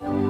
oh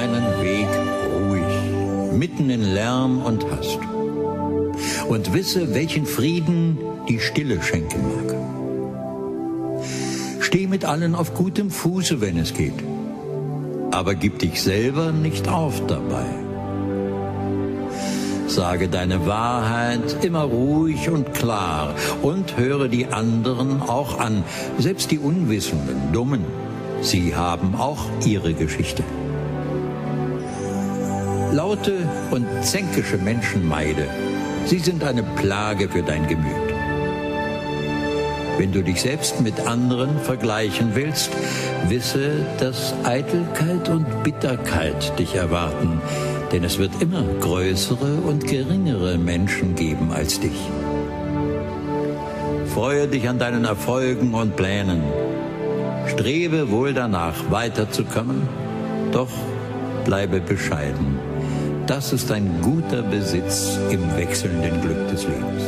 deinen Weg ruhig, mitten in Lärm und Hast. Und wisse, welchen Frieden die Stille schenken mag. Steh mit allen auf gutem Fuße, wenn es geht. Aber gib dich selber nicht auf dabei. Sage deine Wahrheit immer ruhig und klar und höre die anderen auch an, selbst die Unwissenden, Dummen. Sie haben auch ihre Geschichte. Laute und zänkische Menschen meide. Sie sind eine Plage für dein Gemüt. Wenn du dich selbst mit anderen vergleichen willst, wisse, dass Eitelkeit und Bitterkeit dich erwarten, denn es wird immer größere und geringere Menschen geben als dich. Freue dich an deinen Erfolgen und Plänen. Strebe wohl danach, weiterzukommen, doch bleibe bescheiden. Das ist ein guter Besitz im wechselnden Glück des Lebens.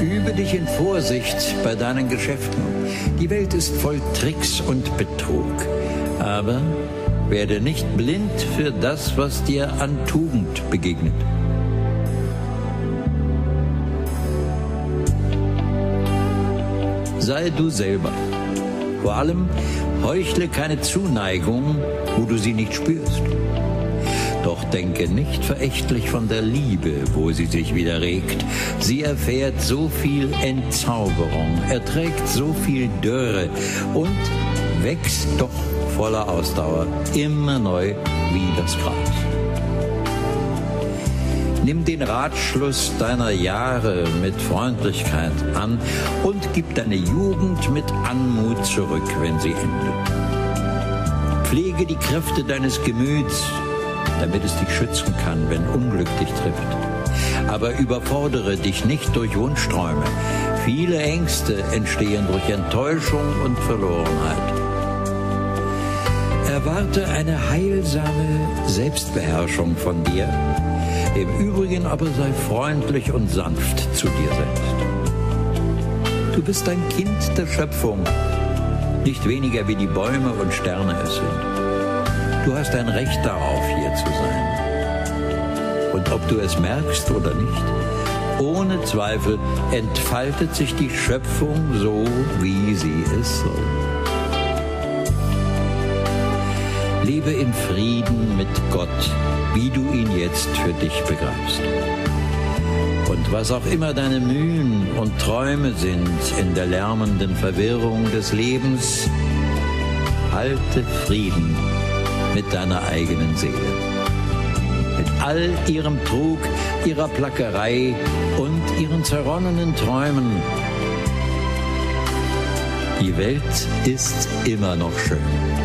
Übe dich in Vorsicht bei deinen Geschäften. Die Welt ist voll Tricks und Betrug. Aber werde nicht blind für das, was dir an Tugend begegnet. Sei du selber. Vor allem heuchle keine Zuneigung, wo du sie nicht spürst. Doch denke nicht verächtlich von der Liebe, wo sie sich wieder regt. Sie erfährt so viel Entzauberung, erträgt so viel Dürre und wächst doch voller Ausdauer, immer neu wie das Gras. Nimm den Ratschluss deiner Jahre mit Freundlichkeit an und gib deine Jugend mit Anmut zurück, wenn sie endet. Pflege die Kräfte deines Gemüts, damit es dich schützen kann, wenn Unglück dich trifft. Aber überfordere dich nicht durch Wunschträume. Viele Ängste entstehen durch Enttäuschung und Verlorenheit. Erwarte eine heilsame Selbstbeherrschung von dir im Übrigen aber sei freundlich und sanft zu dir selbst. Du bist ein Kind der Schöpfung, nicht weniger wie die Bäume und Sterne es sind. Du hast ein Recht darauf, hier zu sein. Und ob du es merkst oder nicht, ohne Zweifel entfaltet sich die Schöpfung so, wie sie es soll. Lebe in Frieden mit Gott, wie du ihn jetzt für dich begreifst. Und was auch immer deine Mühen und Träume sind in der lärmenden Verwirrung des Lebens, halte Frieden mit deiner eigenen Seele. Mit all ihrem Trug, ihrer Plackerei und ihren zerronnenen Träumen. Die Welt ist immer noch schön.